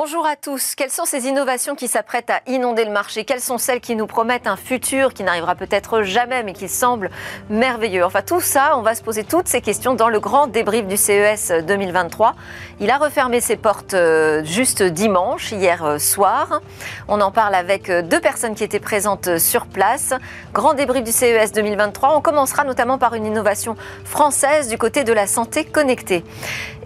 bonjour à tous. Quelles sont ces innovations qui s'apprêtent à inonder le marché? Quelles sont celles qui nous promettent un futur qui n'arrivera peut-être jamais mais qui semble merveilleux? Enfin tout ça, on va se poser toutes ces questions dans le grand débrief du CES 2023. Il a refermé ses portes euh, juste dimanche, hier euh, soir. On en parle avec euh, deux personnes qui étaient présentes sur place. Grand débrief du CES 2023. On commencera notamment par une innovation française du côté de la santé connectée.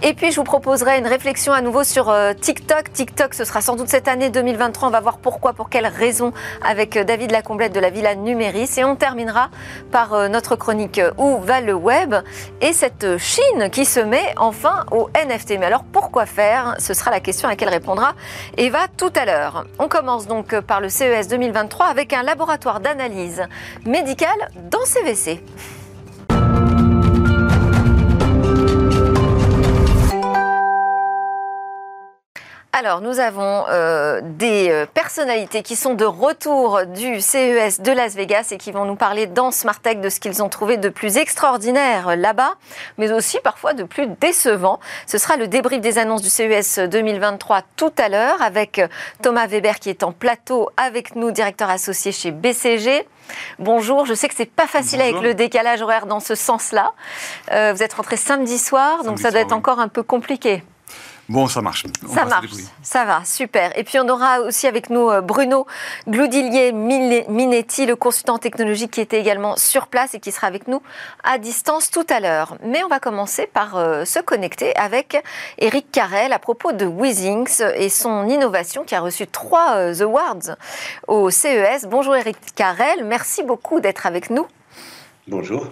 Et puis je vous proposerai une réflexion à nouveau sur TikTok. TikTok, ce sera sans doute cette année 2023. On va voir pourquoi, pour quelles raisons avec David Lacomblette de la Villa Numéris. Et on terminera par notre chronique Où va le web? Et cette Chine qui se met enfin au NFT. Mais alors pourquoi faire? Ce sera la question à laquelle répondra Eva tout à l'heure. On commence donc par le CES 2023 avec un laboratoire d'analyse médicale dans CVC. Alors, nous avons euh, des euh, personnalités qui sont de retour du CES de Las Vegas et qui vont nous parler dans Tech de ce qu'ils ont trouvé de plus extraordinaire là-bas, mais aussi parfois de plus décevant. Ce sera le débrief des annonces du CES 2023 tout à l'heure avec Thomas Weber qui est en plateau avec nous, directeur associé chez BCG. Bonjour, je sais que c'est pas facile avec le décalage horaire dans ce sens-là. Euh, vous êtes rentré samedi soir, donc ça doit être encore un peu compliqué. Bon, ça marche. ça marche. Ça va, super. Et puis on aura aussi avec nous euh, Bruno Gloudillier Minetti, le consultant technologique qui était également sur place et qui sera avec nous à distance tout à l'heure. Mais on va commencer par euh, se connecter avec Eric Carrel à propos de Wizings et son innovation qui a reçu trois euh, awards au CES. Bonjour Eric Carrel, merci beaucoup d'être avec nous. Bonjour.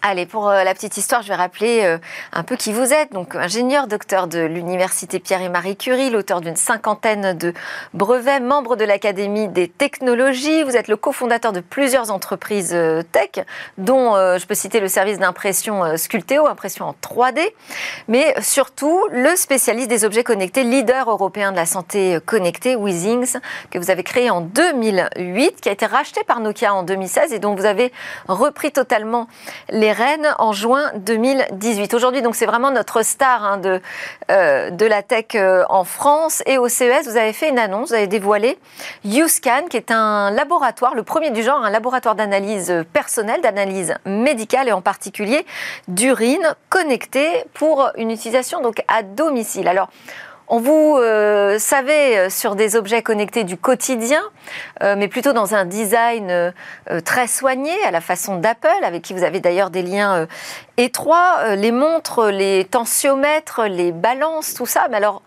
Allez, pour euh, la petite histoire, je vais rappeler euh, un peu qui vous êtes. Donc, ingénieur, docteur de l'Université Pierre et Marie Curie, l'auteur d'une cinquantaine de brevets, membre de l'Académie des technologies. Vous êtes le cofondateur de plusieurs entreprises euh, tech, dont je peux citer le service d'impression Sculteo, impression en 3D, mais surtout le spécialiste des objets connectés, leader européen de la santé connectée, Weezings, que vous avez créé en 2008, qui a été racheté par Nokia en 2016 et dont vous avez repris totalement les Rennes en juin 2018. Aujourd'hui, donc, c'est vraiment notre star hein, de, euh, de la tech euh, en France. Et au CES, vous avez fait une annonce, vous avez dévoilé YouScan, qui est un laboratoire, le premier du genre, un laboratoire d'analyse personnelle, d'analyse médicale et en particulier d'urine connectée pour une utilisation donc à domicile. Alors, on vous euh, savez euh, sur des objets connectés du quotidien, euh, mais plutôt dans un design très soigné, à la façon d'Apple, avec qui vous avez d'ailleurs des liens étroits, les montres, les tensiomètres, les balances, tout ça. Mais alors,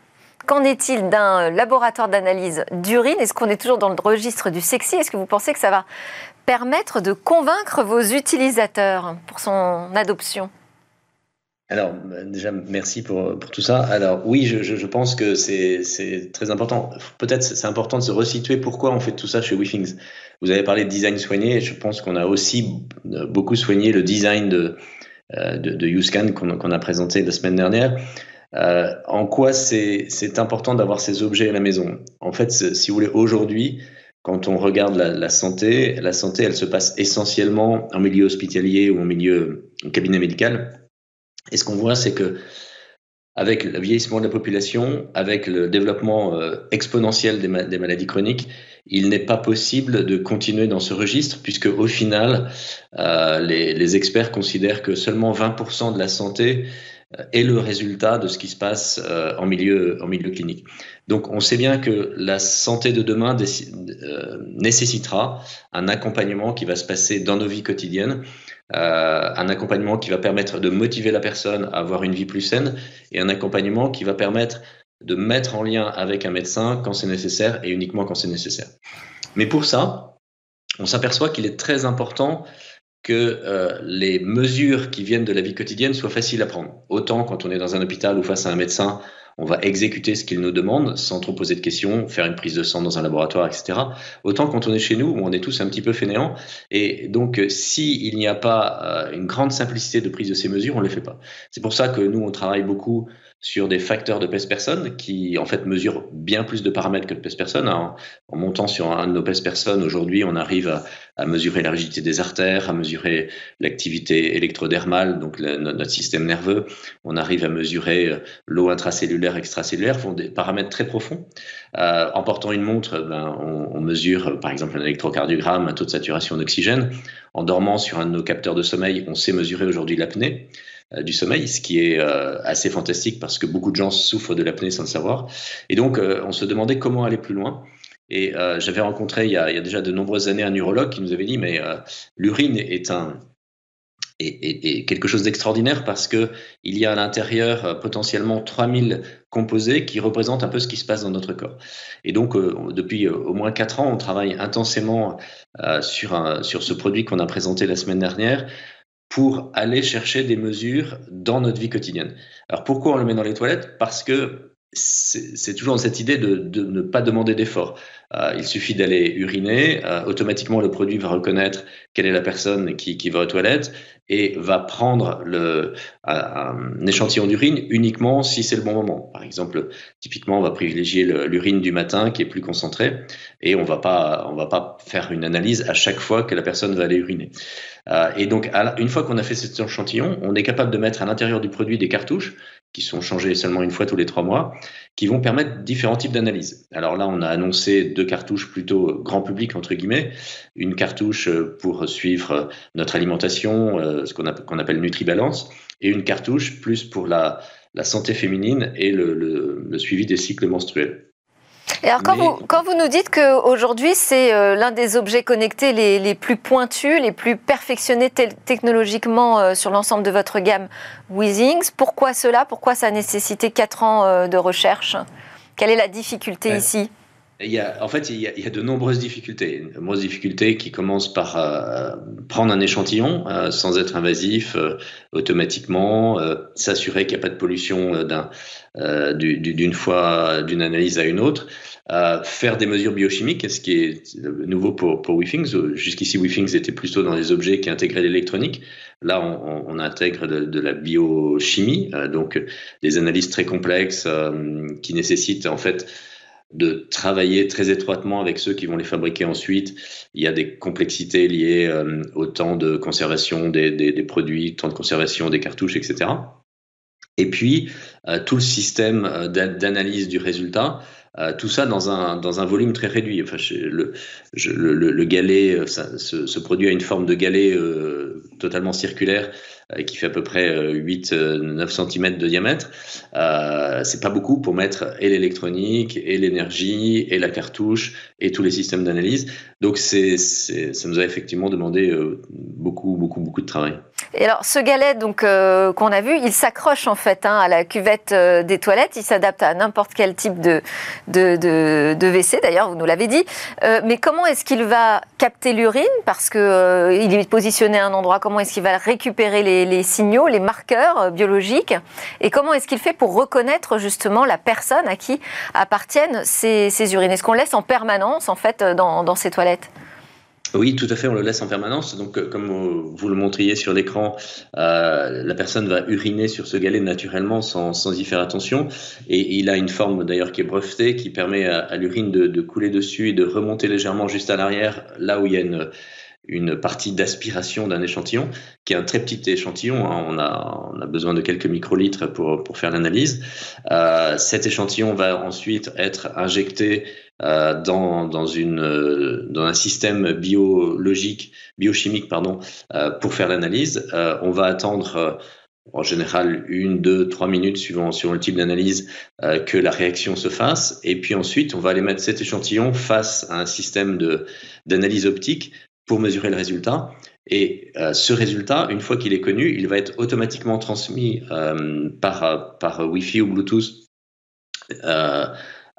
qu'en est-il d'un laboratoire d'analyse d'urine? Est-ce qu'on est toujours dans le registre du sexy? Est-ce que vous pensez que ça va permettre de convaincre vos utilisateurs pour son adoption? Alors, déjà, merci pour, tout ça. Alors, oui, je, pense que c'est très important. Peut-être c'est important de se resituer pourquoi on fait tout ça chez WeThings. Vous avez parlé de design soigné, et je pense qu'on a aussi beaucoup soigné le design de, euh, de, de YouScan qu'on a présenté la semaine dernière. Euh, en quoi c'est important d'avoir ces objets à la maison? En fait, si vous voulez, aujourd'hui, quand on regarde la, santé, la santé, elle se passe essentiellement en milieu hospitalier ou en milieu cabinet médical. Et ce qu'on voit, c'est que avec le vieillissement de la population, avec le développement euh, exponentiel des, maladies chroniques, il n'est pas possible de continuer dans ce registre, puisque au final, euh, les, experts considèrent que seulement 20% de la santé euh, est le résultat de ce qui se passe en, milieu, en milieu clinique. Donc on sait bien que la santé de demain nécessitera un accompagnement qui va se passer dans nos vies quotidiennes euh, un accompagnement qui va permettre de motiver la personne à avoir une vie plus saine et un accompagnement qui va permettre de mettre en lien avec un médecin quand c'est nécessaire et uniquement quand c'est nécessaire. Mais pour ça, on s'aperçoit qu'il est très important que euh, les mesures qui viennent de la vie quotidienne soient faciles à prendre. Autant quand on est dans un hôpital ou face à un médecin, on va exécuter ce qu'il nous demande sans trop poser de questions, faire une prise de sang dans un laboratoire, etc. Autant quand on est chez nous, on est tous un petit peu fainéants, et donc euh, s'il n'y a pas euh, une grande simplicité de prise de ces mesures, on ne le fait pas. C'est pour ça que nous, on travaille beaucoup sur des facteurs de pèse personne qui en fait mesurent bien plus de paramètres que le pèse personne. En, montant sur un de nos pèse personnes, aujourd'hui, on arrive à, mesurer la rigidité des artères, à mesurer l'activité électrodermale, donc notre système nerveux. On arrive à mesurer euh, l'eau intracellulaire, extracellulaire, font des paramètres très profonds. Euh, en portant une montre, ben, on, on, mesure par exemple un électrocardiogramme, un taux de saturation d'oxygène. En dormant sur un de nos capteurs de sommeil, on sait mesurer aujourd'hui l'apnée. Euh, du sommeil, ce qui est euh, assez fantastique parce que beaucoup de gens souffrent de l'apnée sans le savoir. Et donc, euh, on se demandait comment aller plus loin. Et j'avais rencontré il y, a, déjà de nombreuses années un urologue qui nous avait dit, mais l'urine est un, est, quelque chose d'extraordinaire parce que il y a à l'intérieur potentiellement 3000 composés qui représentent un peu ce qui se passe dans notre corps. Et donc, depuis au moins 4 ans, on travaille intensément sur, sur ce produit qu'on a présenté la semaine dernière pour aller chercher des mesures dans notre vie quotidienne. Alors pourquoi on le met dans les toilettes? Parce que c'est toujours cette idée de, de ne pas demander d'effort. Euh, il suffit d'aller uriner, euh, automatiquement le produit va reconnaître quelle est la personne qui, qui va aux toilettes et va prendre le, un échantillon d'urine uniquement si c'est le bon moment. Par exemple, typiquement, on va privilégier l'urine du matin qui est plus concentrée et on va pas, va pas faire une analyse à chaque fois que la personne va aller uriner. Euh, et donc, une fois qu'on a fait cet échantillon, on est capable de mettre à l'intérieur du produit des cartouches qui sont changées seulement une fois tous les trois mois, qui vont permettre différents types d'analyses. Alors là, on a annoncé deux cartouches plutôt grand public, entre guillemets. Une cartouche pour suivre notre alimentation, euh, ce qu'on appelle NutriBalance, et une cartouche plus pour la, santé féminine et le suivi des cycles menstruels. Et alors, quand, vous, quand vous nous dites qu'aujourd'hui, c'est euh, l'un des objets connectés les, les, plus pointus, les plus perfectionnés technologiquement euh, sur l'ensemble de votre gamme Weezings, pourquoi cela? Pourquoi ça a nécessité 4 ans euh, de recherche? Quelle est la difficulté ici? Il y a, en fait, il y, a, il y, a, de nombreuses difficultés. De nombreuses difficultés qui commencent par prendre un échantillon sans être invasif automatiquement, s'assurer qu'il n'y a pas de pollution d'un d'une fois d'une analyse à une autre, euh, faire des mesures biochimiques, ce qui est nouveau pour, pour WeThings. Jusqu'ici, WeThings était plutôt dans des objets qui intégraient l'électronique. Là, on, on, intègre de, la biochimie, euh, donc des analyses très complexes euh, qui nécessitent en fait de travailler très étroitement avec ceux qui vont les fabriquer ensuite. Il y a des complexités liées au temps de conservation des, des, produits, temps de conservation des cartouches, etc. Et puis, tout le système d'analyse du résultat euh, tout ça dans un, dans un volume très réduit. Enfin, le, le, le, galet, euh, ce, produit a une forme de galet euh, totalement circulaire qui fait à peu près 8-9 cm de diamètre. Euh, c'est pas beaucoup pour mettre et l'électronique, et l'énergie, et la cartouche, et tous les systèmes d'analyse. Donc, c'est, ça nous a effectivement demandé beaucoup, beaucoup, beaucoup de travail. Et alors, ce galet euh, qu'on a vu, il s'accroche en fait hein, à la cuvette euh, des toilettes. Il s'adapte à n'importe quel type de, de, de, WC, d'ailleurs, vous nous l'avez dit. Euh, mais comment est-ce qu'il va capter l'urine? Parce qu'il il est positionné à un endroit. Comment est-ce qu'il va récupérer les, les, signaux, les marqueurs biologiques Et comment est-ce qu'il fait pour reconnaître justement la personne à qui appartiennent ces, urines? Est-ce qu'on laisse en permanence en fait dans, dans ces toilettes? Oui, tout à fait, on le laisse en permanence. Donc, euh, comme vous le montriez sur l'écran, euh, la personne va uriner sur ce galet naturellement sans, sans y faire attention. Et il a une forme d'ailleurs qui est brevetée, qui permet à, l'urine de, de, couler dessus et de remonter légèrement juste à l'arrière, là où il y a une, une partie d'aspiration d'un échantillon, qui est un très petit échantillon. Hein. On, a, on a besoin de quelques microlitres pour, pour faire l'analyse. Euh, cet échantillon va ensuite être injecté euh, dans, dans, une, euh, dans un système biologique, biochimique pardon, pour faire l'analyse. on va attendre en général une, deux, trois minutes suivant, suivant le type d'analyse que la réaction se fasse. Et puis ensuite, on va aller mettre cet échantillon face à un système d'analyse optique pour mesurer le résultat. Et ce résultat, une fois qu'il est connu, il va être automatiquement transmis par, par Wi-Fi ou Bluetooth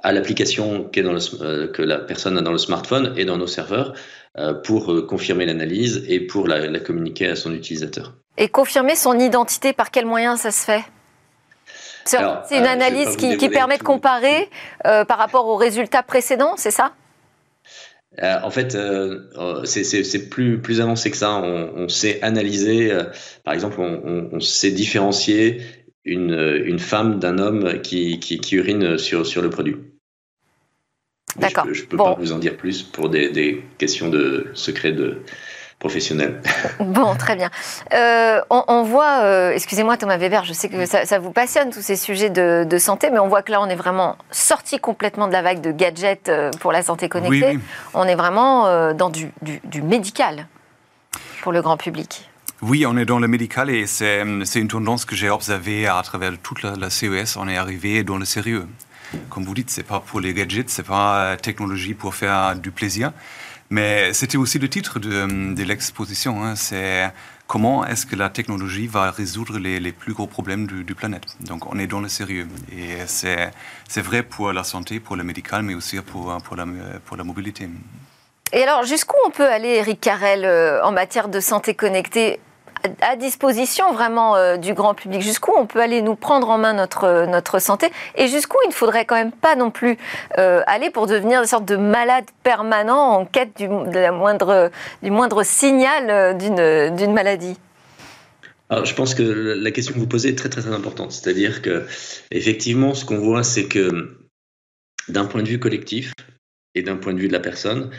à l'application euh, que la personne a dans le smartphone et dans nos serveurs euh, pour euh, confirmer l'analyse et pour la, communiquer à son utilisateur. Et confirmer son identité, par quel moyen ça se fait? C'est une analyse qui, permet de comparer par rapport aux résultats précédents, c'est ça? En fait, c'est plus, plus avancé que ça. On, sait analyser, par exemple, on, on, sait différencier une, une femme d'un homme qui, qui, qui, urine sur, sur le produit. D'accord. Je ne peux, pas vous en dire plus pour des, des questions de secret de, professionnel. Bon, très bien. Euh, on, voit, euh, excusez-moi Thomas Weber, je sais que ça, vous passionne tous ces sujets de, santé, mais on voit que là on est vraiment sorti complètement de la vague de gadgets euh, pour la santé connectée. On est vraiment dans du, médical pour le grand public. Oui, on est dans le médical et c'est une tendance que j'ai observée à travers toute la, la, CES. On est arrivé dans le sérieux. Comme vous dites, c'est pas pour les gadgets, c'est pas technologie pour faire du plaisir. Mais c'était aussi le titre de, de l'exposition. Hein. C'est comment est-ce que la technologie va résoudre les, plus gros problèmes du, du, planète. Donc on est dans le sérieux. Et c'est vrai pour la santé, pour le médical, mais aussi pour, pour, la, pour la mobilité. Et alors, jusqu'où on peut aller, Eric Carrel, euh, en matière de santé connectée à disposition vraiment euh, du grand public Jusqu'où on peut aller nous prendre en main notre, euh, notre santé Et jusqu'où il ne faudrait quand même pas non plus euh, aller pour devenir une sorte de malade permanent en quête du, moindre, du moindre signal d'une maladie? Alors, je pense que la question que vous posez est très très, très importante. C'est-à-dire que effectivement, ce qu'on voit, c'est que d'un point de vue collectif et d'un point de vue de la personne,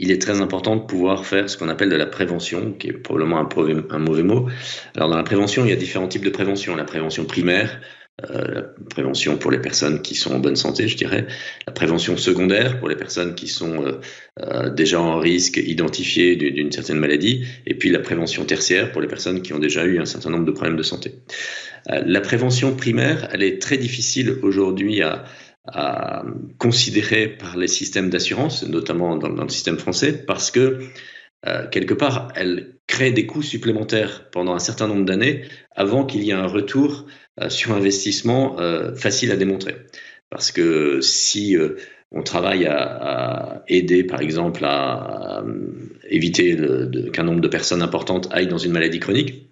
il est très important de pouvoir faire ce qu'on appelle de la prévention, qui est probablement un, mauvais mot. Alors dans la prévention, il y a différents types de prévention. La prévention primaire, euh, la prévention pour les personnes qui sont en bonne santé, je dirais. La prévention secondaire pour les personnes qui sont euh, euh, déjà en risque identifié d'une certaine maladie. Et puis la prévention tertiaire pour les personnes qui ont déjà eu un certain nombre de problèmes de santé. la prévention primaire, elle est très difficile aujourd'hui à, à considérer par les systèmes d'assurance, notamment dans, le système français, parce que euh, quelque part, elle crée des coûts supplémentaires pendant un certain nombre d'années avant qu'il y ait un retour euh, sur investissement euh, facile à démontrer. Parce que si on travaille à, aider, par exemple, à, éviter qu'un nombre de personnes importantes aillent dans une maladie chronique,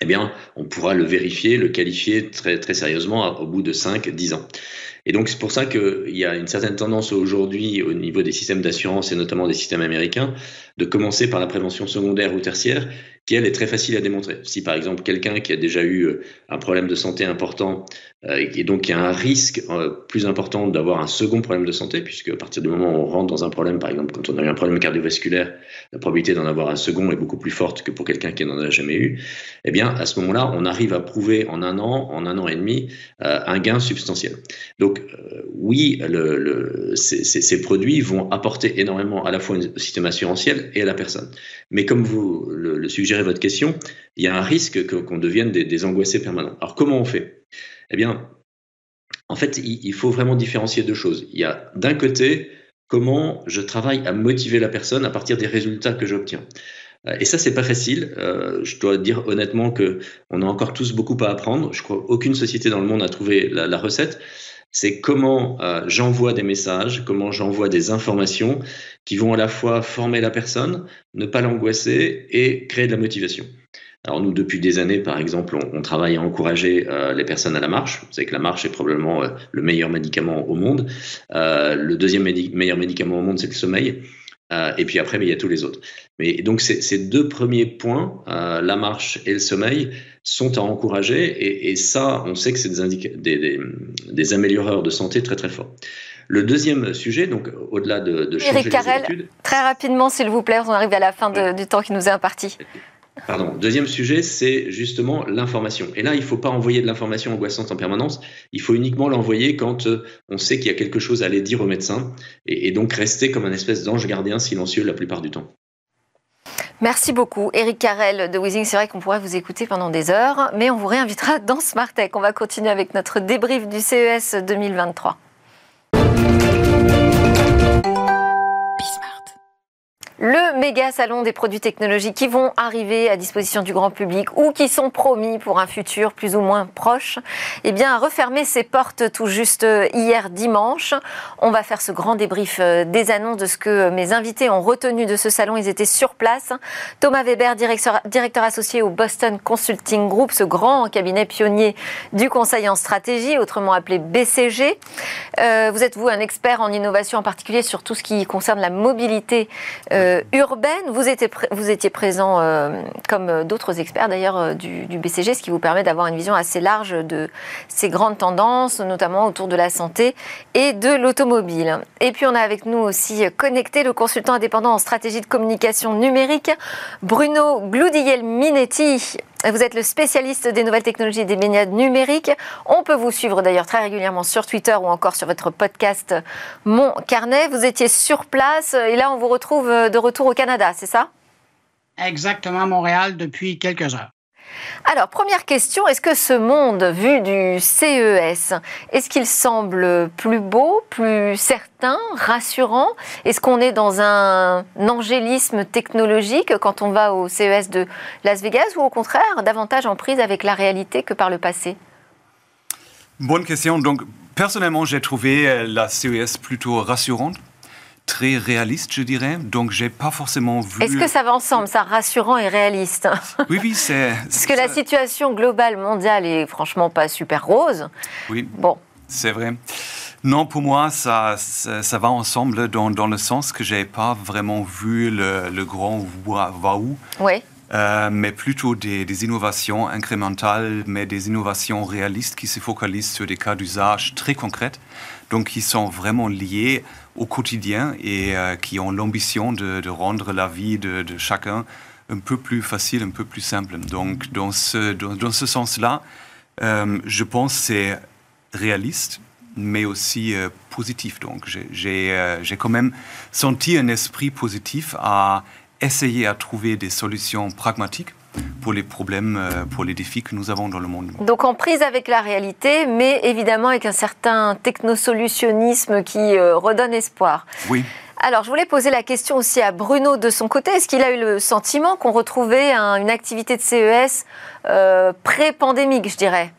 eh bien, on pourra le vérifier, le qualifier très, très sérieusement au bout de 5-10 ans. Et donc c'est pour ça qu'il y a une certaine tendance aujourd'hui au niveau des systèmes d'assurance et notamment des systèmes américains de commencer par la prévention secondaire ou tertiaire qui elle est très facile à démontrer. Si par exemple quelqu'un qui a déjà eu euh, un problème de santé important euh, et donc y a un risque euh, plus important d'avoir un second problème de santé, puisque à partir du moment où on rentre dans un problème, par exemple quand on a eu un problème cardiovasculaire, la probabilité d'en avoir un second est beaucoup plus forte que pour quelqu'un qui n'en a jamais eu. Eh bien à ce moment-là, on arrive à prouver en un an, en un an et demi, un gain substantiel. Donc oui, le, le, ces, produits vont apporter énormément à la fois au système assurantiel et à la personne. Mais comme vous le, suggérez votre question, il y a un risque qu'on devienne des, angoissés permanents. Alors comment on fait? Eh bien, en fait, il, faut vraiment différencier deux choses. Il y a d'un côté comment je travaille à motiver la personne à partir des résultats que j'obtiens. Euh, et ça, c'est pas facile. Euh, je dois dire honnêtement que on a encore tous beaucoup à apprendre. Je crois qu'aucune société dans le monde a trouvé la recette c'est comment euh, j'envoie des messages, comment j'envoie des informations qui vont à la fois former la personne, ne pas l'angoisser et créer de la motivation. Alors nous, depuis des années, par exemple, on, travaille à encourager euh, les personnes à la marche. Vous savez que la marche est probablement euh, le meilleur médicament au monde. le deuxième meilleur médicament au monde, c'est le sommeil. et puis après, mais il y a tous les autres. Mais donc ces, deux premiers points, la marche et le sommeil, sont à encourager. Et, ça, on sait que c'est des, des, des, amélioreurs de santé très très forts. Le deuxième sujet, donc au-delà de, de changer Carrel, très rapidement, s'il vous plaît, on arrive à la fin du temps qui nous est imparti. Pardon. Deuxième sujet, c'est justement l'information. Et là, il ne faut pas envoyer de l'information angoissante en permanence. Il faut uniquement l'envoyer quand euh, on sait qu'il y a quelque chose à aller dire au médecin. Et, et donc rester comme un espèce d'ange gardien silencieux la plupart du temps. Merci beaucoup. Eric Carrel de Weezing, c'est vrai qu'on pourrait vous écouter pendant des heures, mais on vous réinvitera dans Smart Tech. On va continuer avec notre débrief du CES 2023. Thank you. Le méga salon des produits technologiques qui vont arriver à disposition du grand public ou qui sont promis pour un futur plus ou moins proche, eh bien, a refermé ses portes tout juste hier dimanche. On va faire ce grand débrief euh, des annonces de ce que mes invités ont retenu de ce salon. Ils étaient sur place. Thomas Weber, directeur, directeur associé au Boston Consulting Group, ce grand cabinet pionnier du conseil en stratégie, autrement appelé BCG. Euh, vous êtes, vous, un expert en innovation, en particulier sur tout ce qui concerne la mobilité euh, urbaine. Vous étiez, vous étiez présent, comme d'autres experts d'ailleurs, du, du, BCG, ce qui vous permet d'avoir une vision assez large de ces grandes tendances, notamment autour de la santé et de l'automobile. Et puis on a avec nous aussi connecté le consultant indépendant en stratégie de communication numérique, Bruno Gloudiel-Minetti. Vous êtes le spécialiste des nouvelles technologies et des médias numériques. On peut vous suivre d'ailleurs très régulièrement sur Twitter ou encore sur votre podcast Mon Carnet. Vous étiez sur place et là on vous retrouve de retour au Canada, c'est ça? Exactement, Montréal depuis quelques heures. Alors, première question, est-ce que ce monde vu du CES, est-ce qu'il semble plus beau, plus certain, rassurant? Est-ce qu'on est dans un angélisme technologique quand on va au CES de Las Vegas ou au contraire davantage en prise avec la réalité que par le passé? Bonne question. Donc, personnellement, j'ai trouvé euh, la CES plutôt rassurante très réaliste, je dirais. Donc, j'ai pas forcément vu. Est-ce que ça va ensemble, ça, rassurant et réaliste Oui, oui, c'est. Parce que la situation globale mondiale est franchement pas super rose. Oui. Bon. C'est vrai. Non, pour moi, ça, ça, va ensemble dans, dans, le sens que j'ai pas vraiment vu le, le grand waouh. Oui. Euh, mais plutôt des, innovations incrémentales, mais des innovations réalistes qui se focalisent sur des cas d'usage très concrets, donc qui sont vraiment liés au quotidien et euh, qui ont l'ambition de, rendre la vie de, chacun un peu plus facile, un peu plus simple. Donc, dans ce, dans, ce sens-là, euh, je pense que c'est réaliste, mais aussi positif. Donc, j'ai quand même senti un esprit positif à essayer à trouver des solutions pragmatiques pour les problèmes, euh, pour les défis que nous avons dans le monde. Donc en prise avec la réalité, mais évidemment avec un certain technosolutionnisme qui euh, redonne espoir. Oui. Alors, je voulais poser la question aussi à Bruno de son côté. Est-ce qu'il a eu le sentiment qu'on retrouvait une activité de CES euh, pré-pandémique, je dirais?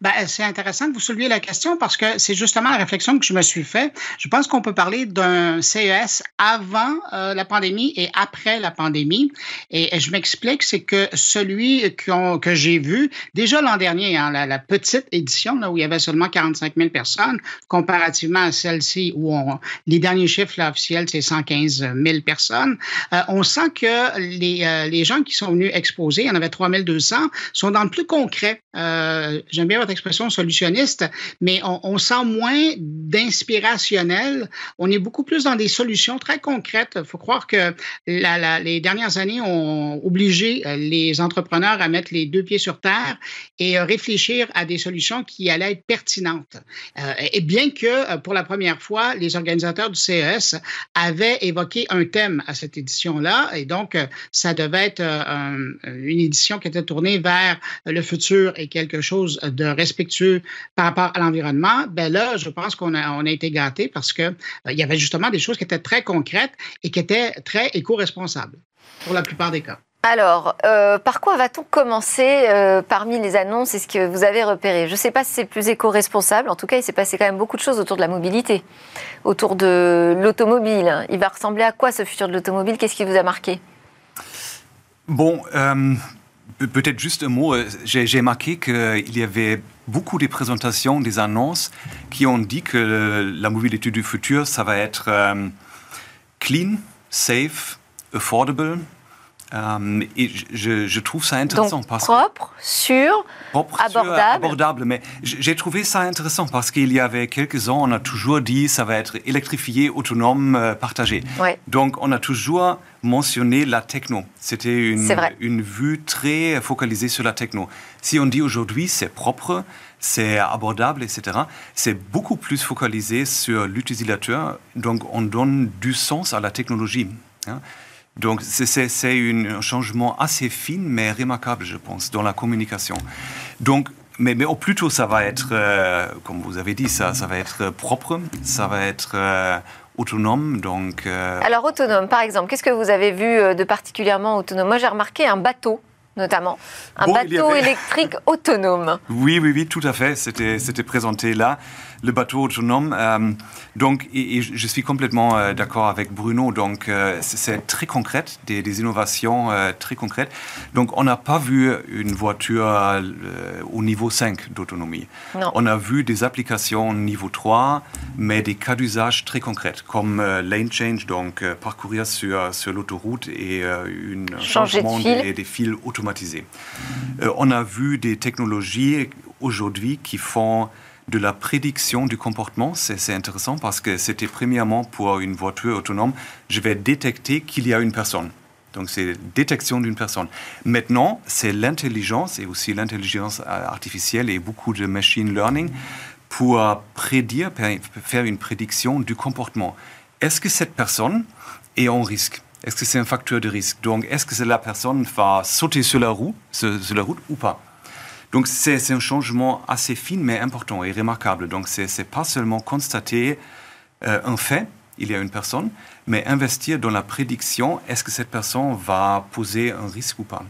Ben, c'est intéressant que vous souleviez la question parce que c'est justement la réflexion que je me suis fait. Je pense qu'on peut parler d'un CES avant euh, la pandémie et après la pandémie. Et, je m'explique, c'est que celui que j'ai vu déjà l'an dernier, hein, la, petite édition là, où il y avait seulement 45 000 personnes, comparativement à celle-ci où on, les derniers chiffres là, officiels, c'est 115 000 personnes, euh, on sent que les, euh, les gens qui sont venus exposer, il y en avait 3 200, sont dans le plus concret. J'aime bien votre expression solutionniste, mais on, sent moins d'inspirationnel. On est beaucoup plus dans des solutions très concrètes. Il faut croire que les dernières années ont obligé euh, les entrepreneurs à mettre les deux pieds sur terre et réfléchir à des solutions qui allaient être pertinentes. Euh, et bien que euh, pour la première fois, les organisateurs du CES avaient évoqué un thème à cette édition-là, et donc ça devait être une édition qui était tournée vers le futur et quelque chose de respectueux par rapport à l'environnement, ben là, je pense qu'on a, on a été gâtés parce qu'il euh, il y avait justement des choses qui étaient très concrètes et qui étaient très éco-responsables pour la plupart des cas. Alors, euh, par quoi va-t-on commencer euh, parmi les annonces et ce que vous avez repéré? Je ne sais pas si c'est plus éco-responsable. En tout cas, il s'est passé quand même beaucoup de choses autour de la mobilité, autour de l'automobile. Il va ressembler à quoi ce futur de l'automobile? Qu'est-ce qui vous a marqué? Bon, Peut-être juste un mot. Euh, j'ai marqué qu'il y avait beaucoup de présentations, des annonces qui ont dit que la mobilité du futur, ça va être euh, clean, safe, affordable, euh, et je, je, trouve ça intéressant. Donc, parce propre, sûr, abordable. abordable. Mais j'ai trouvé ça intéressant parce qu'il y avait quelques ans, on a toujours dit ça va être électrifié, autonome, euh, partagé. Donc on a toujours mentionné la techno. C'était une, une vue très focalisée sur la techno. Si on dit aujourd'hui c'est propre, c'est abordable, etc., c'est beaucoup plus focalisé sur l'utilisateur. Donc on donne du sens à la technologie. Hein. Donc c'est un changement assez fin, mais remarquable, je pense, dans la communication. Donc, mais, mais au plutôt, ça va être, euh, comme vous avez dit, ça, ça va être propre, ça va être euh, autonome. Donc, euh, Alors autonome, par exemple, qu'est-ce que vous avez vu de particulièrement autonome? Moi, j'ai remarqué un bateau notamment. Un bateau électrique autonome. Oui, oui, oui, tout à fait. C'était présenté là le bateau autonome. Euh, donc, et, je suis complètement euh, d'accord avec Bruno. Donc, euh, c'est très concret, des, des innovations très concrètes. Donc, on n'a pas vu une voiture au niveau 5 d'autonomie. On a vu des applications niveau 3, mais des cas d'usage très concrets, comme lane change, donc parcourir sur, sur l'autoroute et un changement des, des, fils automatisés. on a vu des technologies aujourd'hui qui font de la prédiction du comportement. C'est intéressant parce que c'était premièrement pour une voiture autonome, je vais détecter qu'il y a une personne. Donc c'est détection d'une personne. Maintenant, c'est l'intelligence et aussi l'intelligence artificielle et beaucoup de machine learning pour prédire, faire une prédiction du comportement. Est-ce que cette personne est en risque? Est-ce que c'est un facteur de risque? Donc, est-ce que la personne va sauter sur la, sur la route ou pas? Donc c'est un changement assez fin mais important et remarquable. Donc c'est pas seulement constater euh, un fait, il y a une personne, mais investir dans la prédiction, est-ce que cette personne va poser un risque ou pas?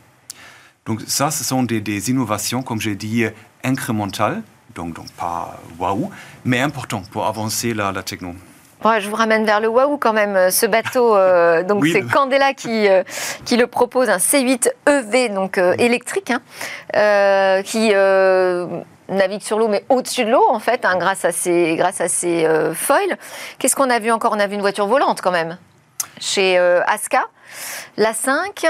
Donc ça, ce sont des, innovations, comme j'ai dit, incrémentales, donc, donc pas waouh, mais importantes pour avancer la, la technologie je vous ramène vers le Waouh quand même. Euh, ce bateau, euh, donc c'est Candela qui, euh, qui le propose, un C8 EV, donc électrique, hein, qui navigue sur l'eau, mais au-dessus de l'eau en fait, hein, grâce à ses, grâce à ses foils. Qu'est-ce qu'on a vu encore? On a vu une voiture volante quand même chez Aska. La 5,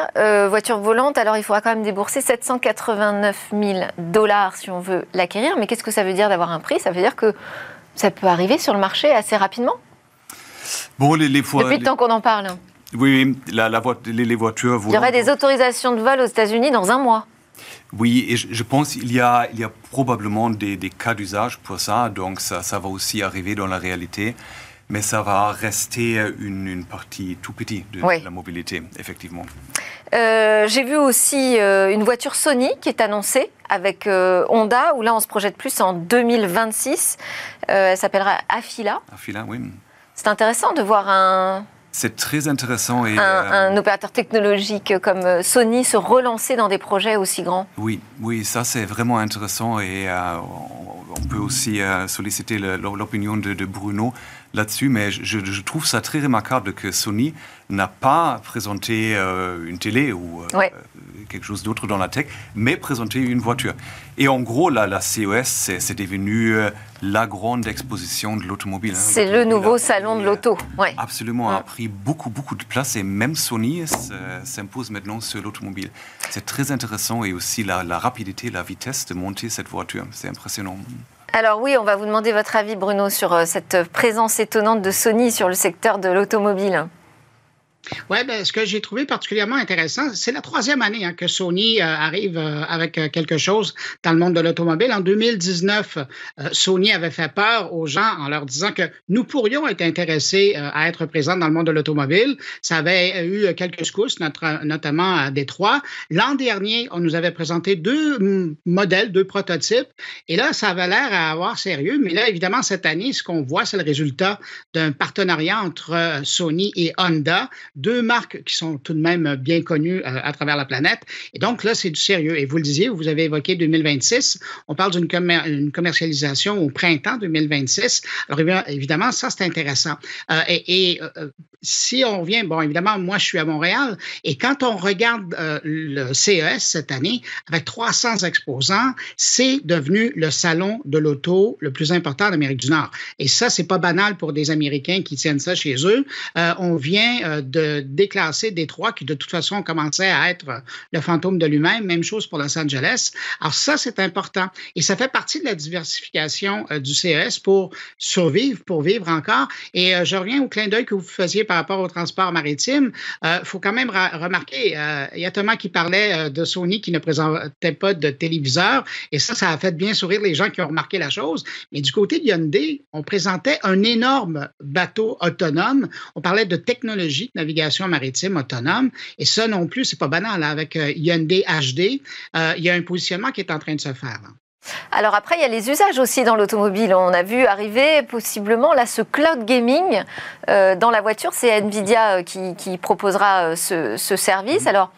voiture volante, alors il faudra quand même débourser 789 000 dollars si on veut l'acquérir. Mais qu'est-ce que ça veut dire d'avoir un prix? Ça veut dire que ça peut arriver sur le marché assez rapidement Bon, les, les Depuis le temps qu'on en parle. Oui, la, la les, voitures. Il y aurait des autorisations de vol aux États-Unis dans un mois. Oui, et je, pense qu'il y a, il y a probablement des, cas d'usage pour ça, donc ça, ça, va aussi arriver dans la réalité, mais ça va rester une, une partie tout petite de la mobilité, effectivement. Euh, j'ai vu aussi euh, une voiture Sony qui est annoncée avec euh, Honda, où là on se projette plus en 2026. elle s'appellera Afila. Afila, oui. C'est intéressant de voir un, c'est très intéressant. Et, un, opérateur technologique comme Sony se relancer dans des projets aussi grands. Oui, oui, ça c'est vraiment intéressant et on peut aussi solliciter l'opinion de, de, Bruno là-dessus, mais je, trouve ça très remarquable que Sony n'a pas présenté euh, une télé ou euh, quelque chose d'autre dans la tech, mais présenté une voiture. Et en gros, la, la CES, c'est devenu euh, la grande exposition de l'automobile. Hein. C'est le nouveau salon de l'auto. Ouais. Absolument, a pris beaucoup, beaucoup de place et même Sony s'impose maintenant sur l'automobile. C'est très intéressant et aussi la, la rapidité, la vitesse de monter cette voiture. C'est impressionnant. Alors oui, on va vous demander votre avis, Bruno, sur cette présence étonnante de Sony sur le secteur de l'automobile. Oui, ben, ce que j'ai trouvé particulièrement intéressant, c'est la troisième année hein, que Sony euh, arrive euh, avec euh, quelque chose dans le monde de l'automobile. En 2019, Sony avait fait peur aux gens en leur disant que nous pourrions être intéressés à être présents dans le monde de l'automobile. Ça avait eu quelques secousses, notamment à Détroit. L'an dernier, on nous avait présenté deux modèles, deux prototypes, et là, ça avait l'air à avoir sérieux. Mais là, évidemment, cette année, ce qu'on voit, c'est le résultat d'un partenariat entre Sony et Honda deux marques qui sont tout de même bien connues euh, à, travers la planète. Et donc là, c'est du sérieux. Et vous le disiez, vous avez évoqué 2026. On parle d'une commercialisation au printemps 2026. Alors évidemment, ça, c'est intéressant. Euh, et, euh, si on revient, bon, évidemment, moi, je suis à Montréal. Et quand on regarde le CES cette année, avec 300 exposants, c'est devenu le salon de l'auto le plus important d'Amérique du Nord. Et ça, c'est pas banal pour des Américains qui tiennent ça chez eux. on vient de déclasser Détroit, qui de toute façon commençait à être le fantôme de lui-même. Même chose pour Los Angeles. Alors ça, c'est important. Et ça fait partie de la diversification euh, du CES pour survivre, pour vivre encore. Et euh, je reviens au clin d'œil que vous faisiez par rapport au transport maritime. Il euh, faut quand même remarquer, il y a Thomas qui parlait de Sony qui ne présentait pas de téléviseur. Et ça, ça a fait bien sourire les gens qui ont remarqué la chose. Mais du côté de Hyundai, on présentait un énorme bateau autonome. On parlait de technologie de navigation maritime autonome. Et ça non plus, c'est pas banal. Hein. Avec euh, Hyundai HD, euh, il y a un positionnement qui est en train de se faire. Alors après, il y a les usages aussi dans l'automobile. On a vu arriver possiblement là ce cloud gaming euh, dans la voiture. C'est Nvidia qui, proposera ce, service. Alors,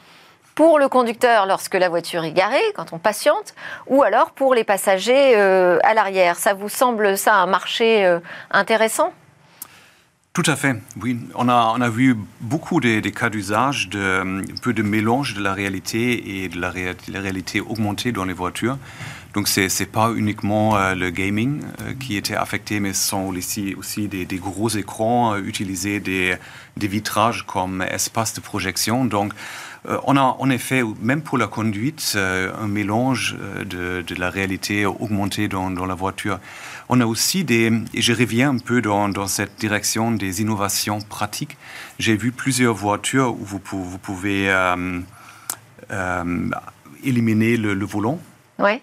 pour le conducteur lorsque la voiture est garée, quand on patiente, ou alors pour les passagers euh, à l'arrière. Ça vous semble ça un marché euh, intéressant? Tout à fait, oui. On a, on a vu beaucoup des, cas d'usage, de, un peu de mélange de la réalité et de la, réalité augmentée dans les voitures. Donc, ce n'est pas uniquement euh, le gaming qui était affecté, mais ce sont aussi, aussi des, gros écrans, utiliser des, des vitrages comme espace de projection. Donc, euh, on a en effet, même pour la conduite, euh, un mélange euh, de, la réalité augmentée dans, la voiture. On a aussi des, et je reviens un peu dans, cette direction des innovations pratiques. J'ai vu plusieurs voitures où vous, pouvez éliminer le, volant.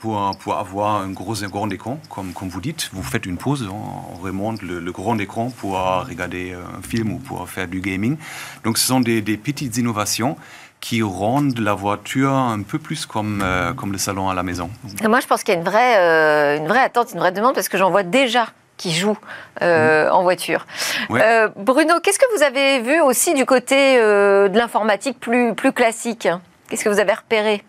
Pour, pour, avoir un gros un grand écran, comme, comme vous dites. Vous faites une pause, on, remonte le, grand écran pour regarder un film ou pour faire du gaming. Donc ce sont des, des petites innovations qui rendent la voiture un peu plus comme, euh, comme le salon à la maison. moi, je pense qu'il y a une vraie, euh, une vraie attente, une vraie demande, parce que j'en vois déjà qui jouent euh, mhm. en voiture. Bruno, qu'est-ce que vous avez vu aussi du côté de l'informatique plus, plus classique? Qu'est-ce que vous avez repéré?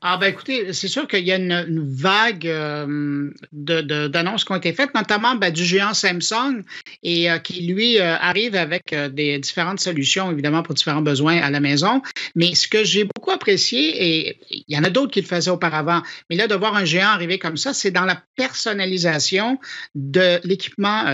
Ah ben écoutez, c'est sûr qu'il y a une, vague euh, d'annonces qui ont été faites, notamment ben, du géant Samsung, et euh, qui lui euh, arrive avec des différentes solutions, évidemment pour différents besoins à la maison. Mais ce que j'ai beaucoup apprécié, et il y en a d'autres qui le faisaient auparavant, mais là de voir un géant arriver comme ça, c'est dans la personnalisation de l'équipement,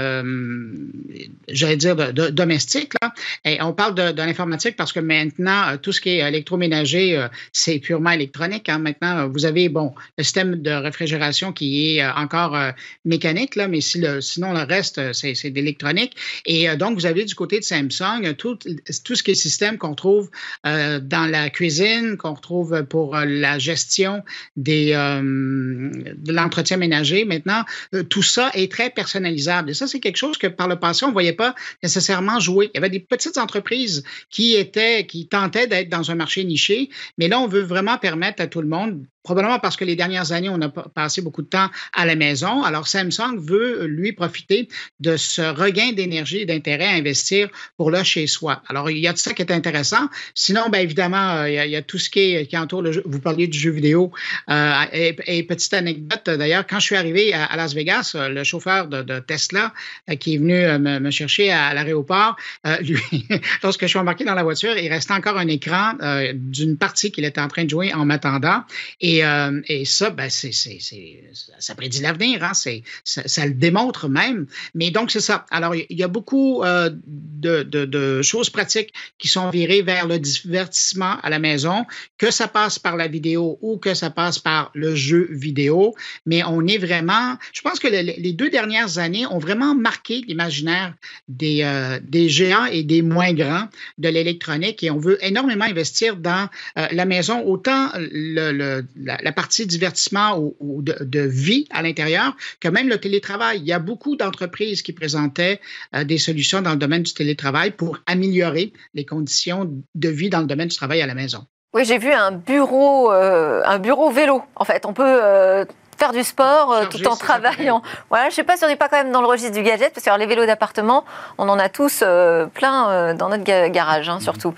j'allais dire domestique. Là. Et on parle de, de l'informatique parce que maintenant tout ce qui est électroménager, c'est purement électronique. Hein. Maintenant, vous avez bon le système de réfrigération qui est euh, encore euh, mécanique, là, mais sinon le reste, euh, c'est d'électronique. Et donc, vous avez du côté de Samsung tout, tout ce qui est système qu'on trouve dans la cuisine, qu'on retrouve pour la gestion des, de l'entretien ménager. Maintenant, tout ça est très personnalisable. Et ça, c'est quelque chose que par le passé, on ne voyait pas nécessairement jouer. Il y avait des petites entreprises qui étaient, qui tentaient d'être dans un marché niché, mais là, on veut vraiment permettre à tout le monde probablement parce que les dernières années, on a passé beaucoup de temps à la maison. Alors, Samsung veut, lui, profiter de ce regain d'énergie et d'intérêt à investir pour le chez soi. Alors, il y a tout ça qui est intéressant. Sinon, bien évidemment, euh, il y, a, tout ce qui, qui entoure le jeu. Vous parliez du jeu vidéo. Euh, et, petite anecdote, d'ailleurs, quand je suis arrivé à, Las Vegas, euh, le chauffeur de, Tesla qui est venu me, chercher à, l'aéroport, lui, lorsque je suis embarqué dans la voiture, il restait encore un écran d'une partie qu'il était en train de jouer en m'attendant. Et euh, et, ça, ben, ça prédit l'avenir, hein? ça, le démontre même. Mais donc, c'est ça. Alors, il y a beaucoup euh, de, choses pratiques qui sont virées vers le divertissement à la maison, que ça passe par la vidéo ou que ça passe par le jeu vidéo. Mais on est vraiment, je pense que les deux dernières années ont vraiment marqué l'imaginaire des, euh, des géants et des moins grands de l'électronique et on veut énormément investir dans la maison, autant le la, partie divertissement ou, de, vie à l'intérieur que même le télétravail. Il y a beaucoup d'entreprises qui présentaient euh, des solutions dans le domaine du télétravail pour améliorer les conditions de vie dans le domaine du travail à la maison. Oui, j'ai vu un bureau, euh, un bureau vélo. En fait, on peut euh, faire du sport euh, tout en travaillant. Voilà, je sais pas si on n'est pas quand même dans le registre du gadget, parce que les vélos d'appartement, on en a tous euh, plein euh, dans notre garage, hein, surtout.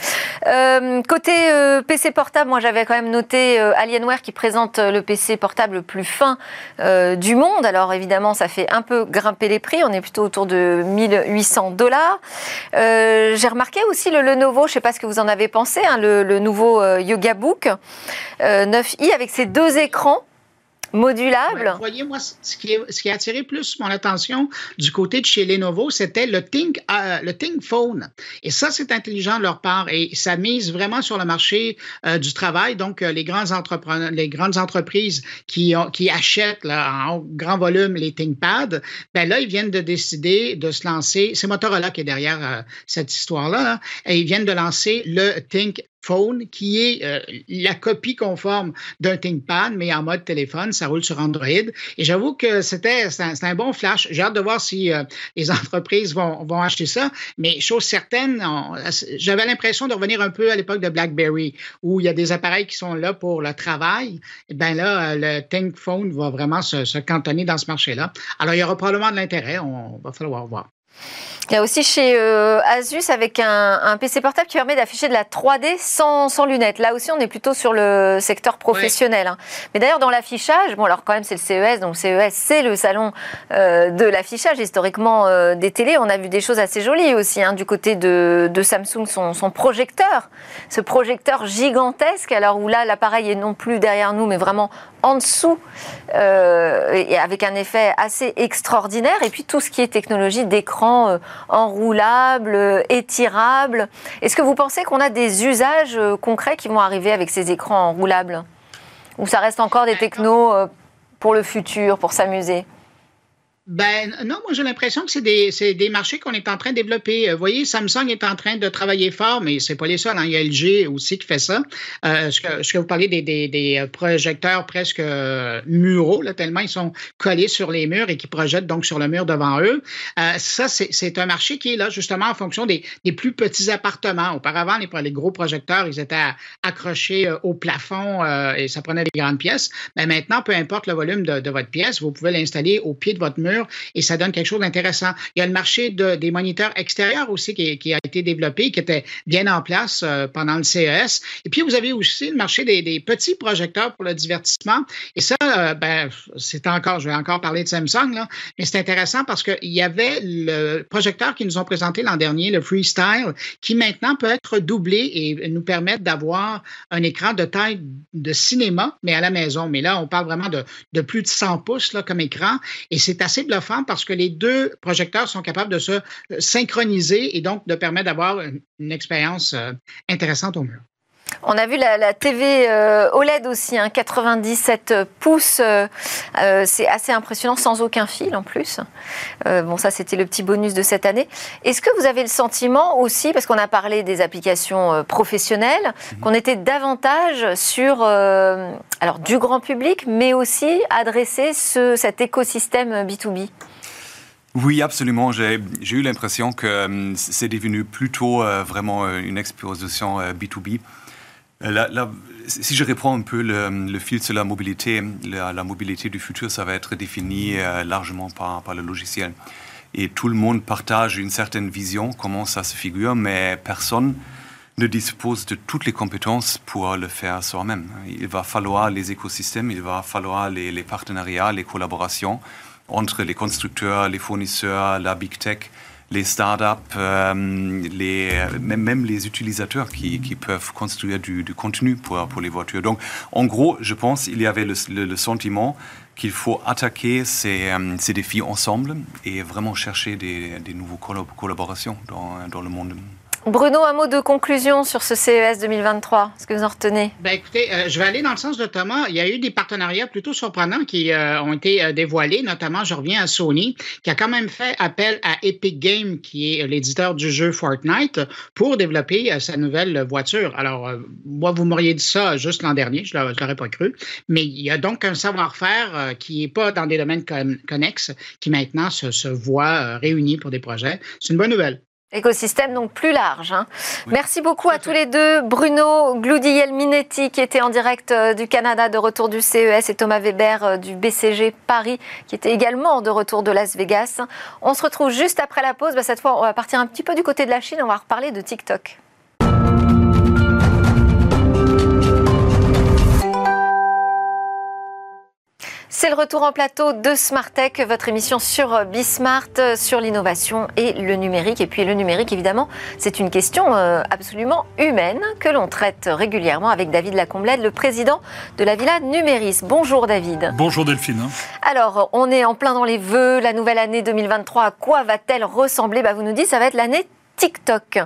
côté PC portable, moi j'avais quand même noté Alienware qui présente le PC portable le plus fin du monde. Alors évidemment, ça fait un peu grimper les prix. On est plutôt autour de 1800 dollars. J'ai remarqué aussi le Lenovo, je sais pas ce que vous en avez pensé, hein, le, le, nouveau Yoga Book 9i avec ses deux écrans modulable. voyez, moi, ce qui, a attiré plus mon attention du côté de chez Lenovo, c'était le Think, euh, le Think Phone. Et ça, c'est intelligent de leur part et ça mise vraiment sur le marché euh, du travail. Donc, euh, les, grandes entreprises qui, achètent en grand volume les ThinkPad, ben là, ils viennent de décider de se lancer. C'est Motorola qui est derrière cette histoire-là. Hein, et ils viennent de lancer le Think Phone, qui est euh, la copie conforme d'un ThinkPad, mais en mode téléphone. Ça roule sur Android. Et j'avoue que c'était un, un, bon flash. J'ai hâte de voir si euh, les entreprises vont, vont, acheter ça. Mais chose certaine, j'avais l'impression de revenir un peu à l'époque de BlackBerry, où il y a des appareils qui sont là pour le travail. Et bien là, le ThinkPhone va vraiment se cantonner dans ce marché-là. Alors, il y aura probablement de l'intérêt. On va falloir voir. Il y a aussi chez euh, Asus avec un, PC portable qui permet d'afficher de la 3D sans, lunettes. Là aussi, on est plutôt sur le secteur professionnel. Hein. Mais d'ailleurs, dans l'affichage, bon, alors quand même, c'est le CES, donc CES, c'est le salon euh, de l'affichage historiquement euh, des télés. On a vu des choses assez jolies aussi hein, du côté de, de Samsung, son, son, projecteur, ce projecteur gigantesque. Alors où là, l'appareil est non plus derrière nous, mais vraiment en dessous, et avec un effet assez extraordinaire. Et puis tout ce qui est technologie d'écran enroulable, étirable. Est-ce que vous pensez qu'on a des usages euh, concrets qui vont arriver avec ces écrans enroulables? Ou ça reste encore des technos euh, pour le futur, pour s'amuser? Ben non, moi j'ai l'impression que c'est des, des, marchés qu'on est en train de développer. Euh, vous voyez, Samsung est en train de travailler fort, mais c'est pas les seuls. Hein. Il y a LG aussi qui fait ça. Euh, ce, que, vous parlez des, des, euh, projecteurs presque euh, muraux, là, tellement ils sont collés sur les murs et qui projettent donc sur le mur devant eux. Euh, ça, c'est un marché qui est là justement en fonction des, des plus petits appartements. Auparavant, les, les, gros projecteurs, ils étaient accrochés au plafond et ça prenait des grandes pièces. Mais maintenant, peu importe le volume de votre pièce, vous pouvez l'installer au pied de votre mur et ça donne quelque chose d'intéressant. Il y a le marché des moniteurs extérieurs aussi qui, a été développé, qui était bien en place euh, pendant le CES. Et puis, vous avez aussi le marché des, petits projecteurs pour le divertissement. Et ça, euh, ben, c'est encore, je vais encore parler de Samsung, mais c'est intéressant parce qu'il y avait le projecteur qu'ils nous ont présenté l'an dernier, le Freestyle, qui maintenant peut être doublé et nous permettre d'avoir un écran de taille de cinéma, mais à la maison. Mais là, on parle vraiment de, plus de 100 pouces comme écran. Et c'est assez bluffant parce que les deux projecteurs sont capables de se euh, synchroniser et donc de permettre d'avoir une, expérience euh, intéressante au mur. On a vu la, TV euh, OLED aussi, 97 hein, pouces. c'est assez impressionnant, sans aucun fil en plus. bon, ça, c'était le petit bonus de cette année. Est-ce que vous avez le sentiment aussi, parce qu'on a parlé des applications professionnelles, mhm. qu'on était davantage sur alors, du grand public, mais aussi adresser ce, cet écosystème B2B oui, absolument. J'ai eu l'impression que euh, c'est devenu plutôt euh, vraiment euh, une exposition B2B. Si je reprends un peu le, fil sur la mobilité, la, mobilité du futur, ça va être défini largement par, par, le logiciel. Et tout le monde partage une certaine vision, comment ça se figure, mais personne ne dispose de toutes les compétences pour le faire soi-même. Il va falloir les écosystèmes, il va falloir les, partenariats, les collaborations entre les constructeurs, les fournisseurs, la big tech, les startups, euh, même, les utilisateurs qui, peuvent construire du, contenu pour, les voitures. Donc, en gros, je pense qu'il y avait le, sentiment qu'il faut attaquer ces, euh, ces, défis ensemble et vraiment chercher des, des nouvelles collaborations dans le monde. Bruno, un mot de conclusion sur ce CES 2023. Est-ce que vous en retenez? Ben Écoutez, euh, je vais aller dans le sens de Thomas. Il y a eu des partenariats plutôt surprenants qui euh, ont été euh, dévoilés. Notamment, je reviens à Sony, qui a quand même fait appel à Epic Games, qui est l'éditeur du jeu Fortnite, pour développer sa nouvelle voiture. Alors, moi, vous m'auriez dit ça juste l'an dernier. Je ne l'aurais pas cru. Mais il y a donc un savoir-faire qui n'est pas dans des domaines connexes, qui maintenant se, se voit réuni pour des projets. C'est une bonne nouvelle. Écosystème donc plus large. Hein. Merci beaucoup à tous les deux. Bruno Gloudiel-Minetti qui était en direct euh, du Canada de retour du CES et Thomas Weber euh, du BCG Paris qui était également de retour de Las Vegas. On se retrouve juste après la pause. Bah, cette fois, on va partir un petit peu du côté de la Chine. On va reparler de TikTok. C'est le retour en plateau de Smart Tech, votre émission sur Bismart, sur l'innovation et le numérique. Et puis le numérique, évidemment, c'est une question euh, absolument humaine que l'on traite régulièrement avec David Lacomblède, le président de la Villa Numéris. Bonjour David. Bonjour Delphine. Alors, on est en plein dans les vœux. La nouvelle année 2023, à quoi va-t-elle ressembler? Bah, Vous nous dites, ça va être l'année TikTok.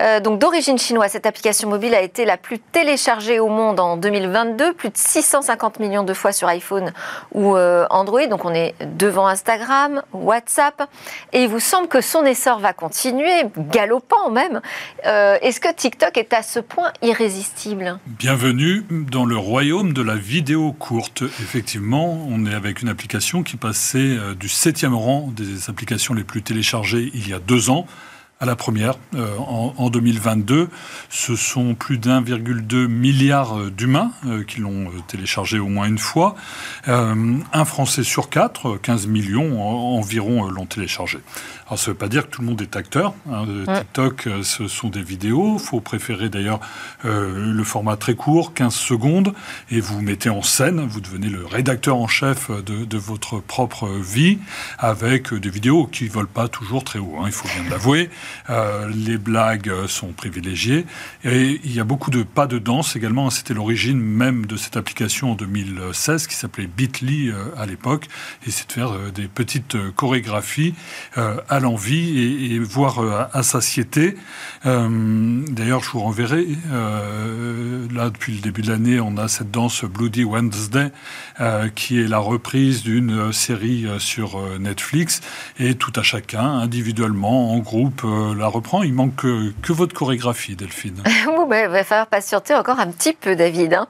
Euh, donc d'origine chinoise, cette application mobile a été la plus téléchargée au monde en 2022, plus de 650 millions de fois sur iPhone ou euh, Android. Donc on est devant Instagram, WhatsApp, et il vous semble que son essor va continuer, galopant même. Euh, est-ce que TikTok est à ce point irrésistible? Bienvenue dans le royaume de la vidéo courte. Effectivement, on est avec une application qui passait du septième rang des applications les plus téléchargées il y a deux ans à la première. Euh, en, 2022, ce sont plus d'1,2 milliard euh, d'humains euh, qui l'ont téléchargé au moins une fois. un Français sur quatre, 15 millions environ, l'ont téléchargé. Alors ça ne veut pas dire que tout le monde est acteur. Hein. TikTok, ce sont des vidéos. Il faut préférer d'ailleurs le format très court, 15 secondes, et vous mettez en scène, vous devenez le rédacteur en chef de, votre propre vie, avec des vidéos qui ne volent pas toujours très haut, hein, il faut bien l'avouer. Euh, les blagues sont privilégiées. Et il y a beaucoup de pas de danse également. C'était l'origine même de cette application en 2016 qui s'appelait Bitly euh, à l'époque. Et c'est de faire euh, des petites chorégraphies à l'envie et, et, voire à satiété. D'ailleurs, je vous renverrai. là, depuis le début de l'année, on a cette danse Bloody Wednesday qui est la reprise d'une série sur Netflix. Et tout à chacun, individuellement, en groupe, la reprend. Il manque que, votre chorégraphie, Delphine. il ben, va falloir patienter encore un petit peu, David. Hein.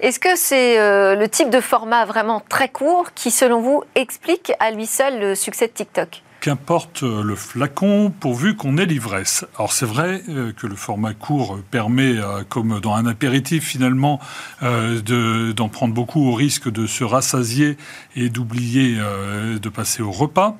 Est-ce que c'est euh, le type de format vraiment très court qui, selon vous, explique à lui seul le succès de TikTok? Qu'importe le flacon, pourvu qu'on ait l'ivresse. Alors c'est vrai euh, que le format court permet, euh, comme dans un apéritif finalement, euh, d'en prendre beaucoup au risque de se rassasier et d'oublier de passer au repas.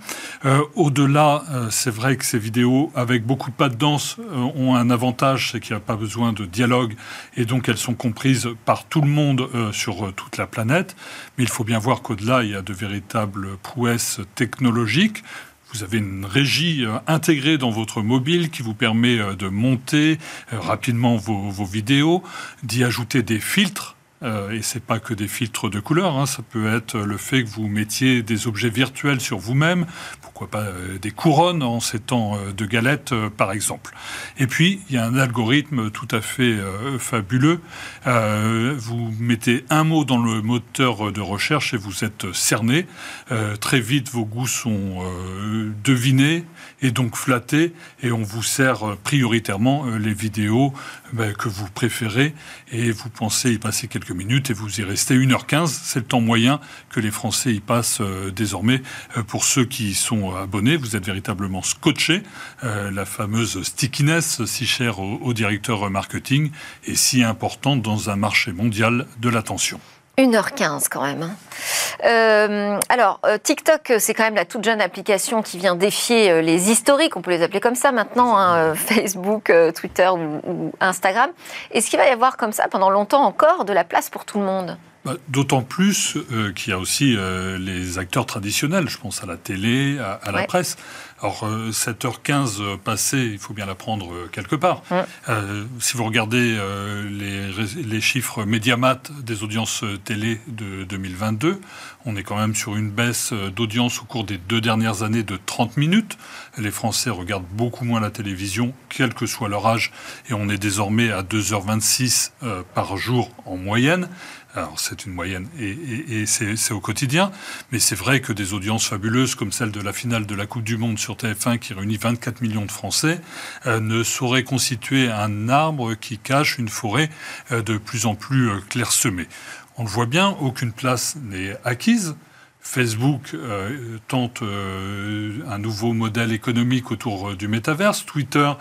Au-delà, c'est vrai que ces vidéos avec beaucoup de pas de danse ont un avantage, c'est qu'il n'y a pas besoin de dialogue et donc elles sont comprises par tout le monde sur toute la planète. Mais il faut bien voir qu'au-delà, il y a de véritables prouesses technologiques. Vous avez une régie euh, intégrée dans votre mobile qui vous permet euh, de monter euh, rapidement vos, vos vidéos, d'y ajouter des filtres euh, et c'est pas que des filtres de couleur, hein. ça peut être le fait que vous mettiez des objets virtuels sur vous-même, pourquoi pas euh, des couronnes en ces temps euh, de galettes par exemple. Et puis il y a un algorithme tout à fait fabuleux. vous mettez un mot dans le moteur de recherche et vous êtes cerné. très vite vos goûts sont devinés et donc flattés et on vous sert prioritairement les vidéos ben, que vous préférez et vous pensez y passer quelques minutes et vous y restez 1h15. C'est le temps moyen que les Français y passent euh, désormais. Euh, pour ceux qui y sont abonnés, vous êtes véritablement scotché. Euh, la fameuse stickiness, si chère au, au directeur marketing, et si importante dans un marché mondial de l'attention. 1h15 quand même. Hein. Euh, alors, euh, TikTok, c'est quand même la toute jeune application qui vient défier euh, les historiques, on peut les appeler comme ça maintenant, hein, Facebook, Twitter ou Instagram. Est-ce qu'il va y avoir comme ça pendant longtemps encore de la place pour tout le monde? Bah, d'autant plus euh, qu'il y a aussi euh, les acteurs traditionnels, je pense à la télé, à, la presse. Alors, 7h15 euh, passée, il faut bien la prendre quelque part. si vous regardez les, les, chiffres Mediamat des audiences télé de 2022, on est quand même sur une baisse d'audience au cours des deux dernières années de 30 minutes. Les Français regardent beaucoup moins la télévision, quel que soit leur âge, et on est désormais à 2h26 par jour en moyenne. Alors c'est une moyenne et, c'est au quotidien, mais c'est vrai que des audiences fabuleuses comme celle de la finale de la Coupe du Monde sur TF1 qui réunit 24 millions de Français euh, ne sauraient constituer un arbre qui cache une forêt euh, de plus en plus euh, clairsemée. On le voit bien, aucune place n'est acquise. Facebook euh, tente euh, un nouveau modèle économique autour euh, du métaverse. Twitter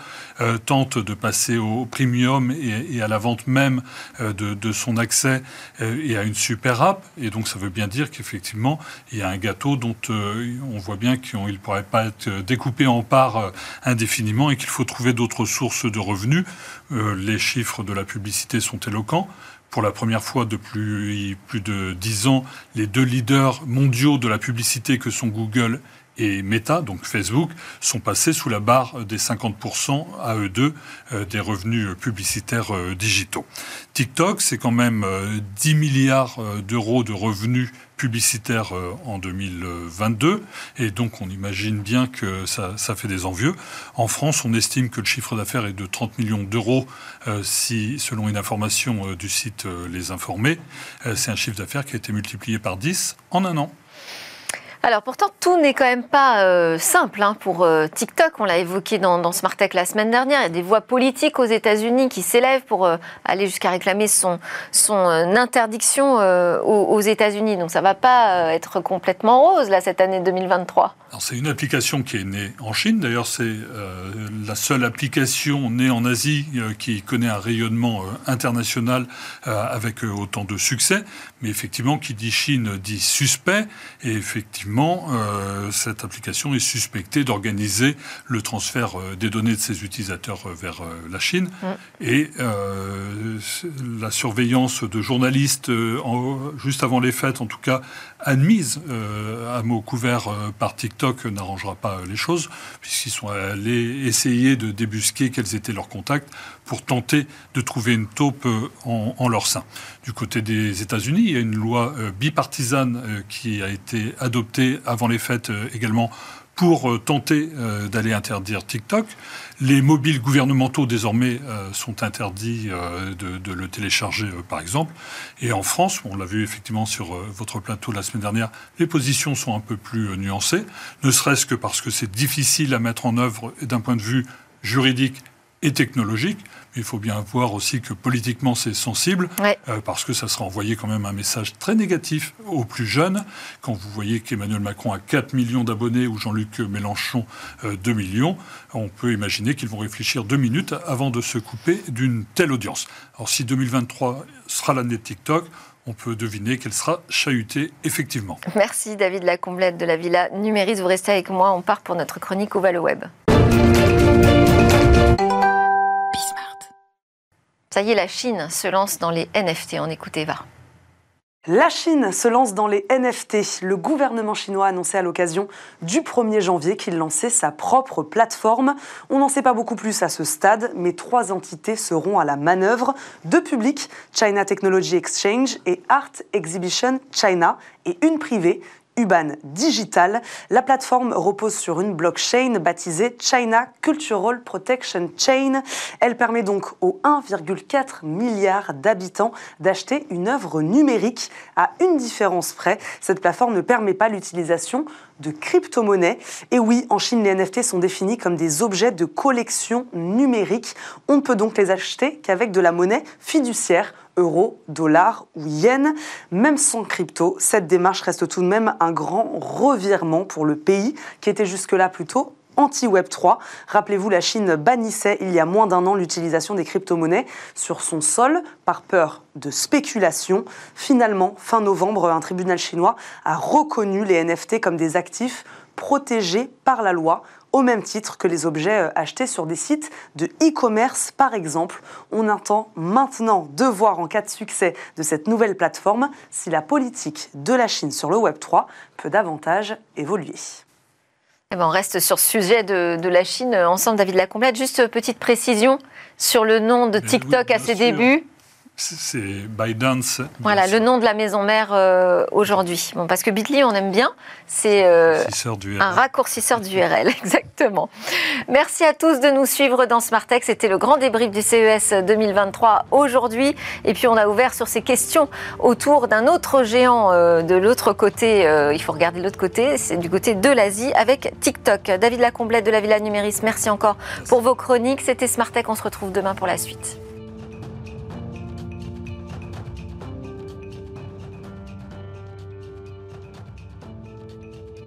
tente de passer au premium et, à la vente même de, son accès et à une super app. Et donc ça veut bien dire qu'effectivement, il y a un gâteau dont on voit bien qu'il ne pourrait pas être découpé en parts indéfiniment et qu'il faut trouver d'autres sources de revenus. les chiffres de la publicité sont éloquents pour la première fois depuis plus de dix ans, les deux leaders mondiaux de la publicité que sont Google et Meta, donc Facebook, sont passés sous la barre des 50% à eux deux euh, des revenus publicitaires euh, digitaux. TikTok, c'est quand même 10 euh, milliards d'euros de revenus publicitaires en 2022, et donc on imagine bien que ça, ça, fait des envieux. En France, on estime que le chiffre d'affaires est de 30 millions d'euros, si, selon une information du site Les Informés. c'est un chiffre d'affaires qui a été multiplié par 10 en un an. Alors pourtant, tout n'est quand même pas euh, simple hein, pour euh, TikTok. On l'a évoqué dans, dans Smart Tech la semaine dernière. Il y a des voix politiques aux États-Unis qui s'élèvent pour euh, aller jusqu'à réclamer son, son interdiction aux, États-Unis. Donc ça ne va pas être complètement rose là cette année 2023. C'est une application qui est née en Chine. D'ailleurs, c'est la seule application née en Asie qui connaît un rayonnement international avec autant de succès. Mais effectivement, qui dit Chine dit suspect. Et effectivement, euh, cette application est suspectée d'organiser le transfert euh, des données de ses utilisateurs euh, vers la Chine. Mm. Et la surveillance de journalistes, juste avant les fêtes, en tout cas, admise à mots couverts par TikTok, n'arrangera pas les choses, puisqu'ils sont allés essayer de débusquer quels étaient leurs contacts pour tenter de trouver une taupe en, leur sein. Du côté des États-Unis, il y a une loi bipartisane qui a été adoptée avant les fêtes euh, également pour euh, tenter euh, d'aller interdire TikTok. Les mobiles gouvernementaux désormais sont interdits de, le télécharger, par exemple. Et en France, on l'a vu effectivement sur votre plateau la semaine dernière, les positions sont un peu plus nuancées, ne serait-ce que parce que c'est difficile à mettre en œuvre d'un point de vue juridique et technologique. Mais il faut bien voir aussi que politiquement c'est sensible, euh, parce que ça sera envoyé quand même un message très négatif aux plus jeunes. Quand vous voyez qu'Emmanuel Macron a 4 millions d'abonnés ou Jean-Luc Mélenchon 2 euh, millions, on peut imaginer qu'ils vont réfléchir deux minutes avant de se couper d'une telle audience. Alors si 2023 sera l'année de TikTok, on peut deviner qu'elle sera chahutée effectivement. Merci David Lacomblette de la Villa Numéris. Vous restez avec moi, on part pour notre chronique au Web. Ça y est, la Chine se lance dans les NFT. On écoute Eva. La Chine se lance dans les NFT. Le gouvernement chinois a annoncé à l'occasion du 1er janvier qu'il lançait sa propre plateforme. On n'en sait pas beaucoup plus à ce stade, mais trois entités seront à la manœuvre. Deux publics, China Technology Exchange et Art Exhibition China, et une privée, Digital. La plateforme repose sur une blockchain baptisée China Cultural Protection Chain. Elle permet donc aux 1,4 milliard d'habitants d'acheter une œuvre numérique à une différence près. Cette plateforme ne permet pas l'utilisation de crypto-monnaies. Et oui, en Chine, les NFT sont définis comme des objets de collection numérique. On ne peut donc les acheter qu'avec de la monnaie fiduciaire euros, dollars ou yens. Même sans crypto, cette démarche reste tout de même un grand revirement pour le pays qui était jusque-là plutôt anti-Web 3. Rappelez-vous, la Chine bannissait il y a moins d'un an l'utilisation des crypto-monnaies sur son sol par peur de spéculation. Finalement, fin novembre, un tribunal chinois a reconnu les NFT comme des actifs protégés par la loi au même titre que les objets euh, achetés sur des sites de e-commerce par exemple. On attend maintenant de voir en cas de succès de cette nouvelle plateforme si la politique de la Chine sur le Web 3 peut davantage évoluer. Eh ben, on reste sur ce sujet de, la Chine ensemble, David Lacomblette. Juste petite précision sur le nom de TikTok à ses débuts c'est ByteDance. Voilà, le nom de la maison mère euh, aujourd'hui. Bon, parce que Bitly, on aime bien. C'est euh, un raccourcisseur d'URL, exactement. Merci à tous de nous suivre dans Smartech. C'était le grand débrief du CES 2023 aujourd'hui. Et puis, on a ouvert sur ces questions autour d'un autre géant euh, de l'autre côté. il faut regarder l'autre côté. C'est du côté de l'Asie avec TikTok. David Lacomblette de la Villa Numéris, merci encore pour vos chroniques. C'était Smartech. On se retrouve demain pour la suite.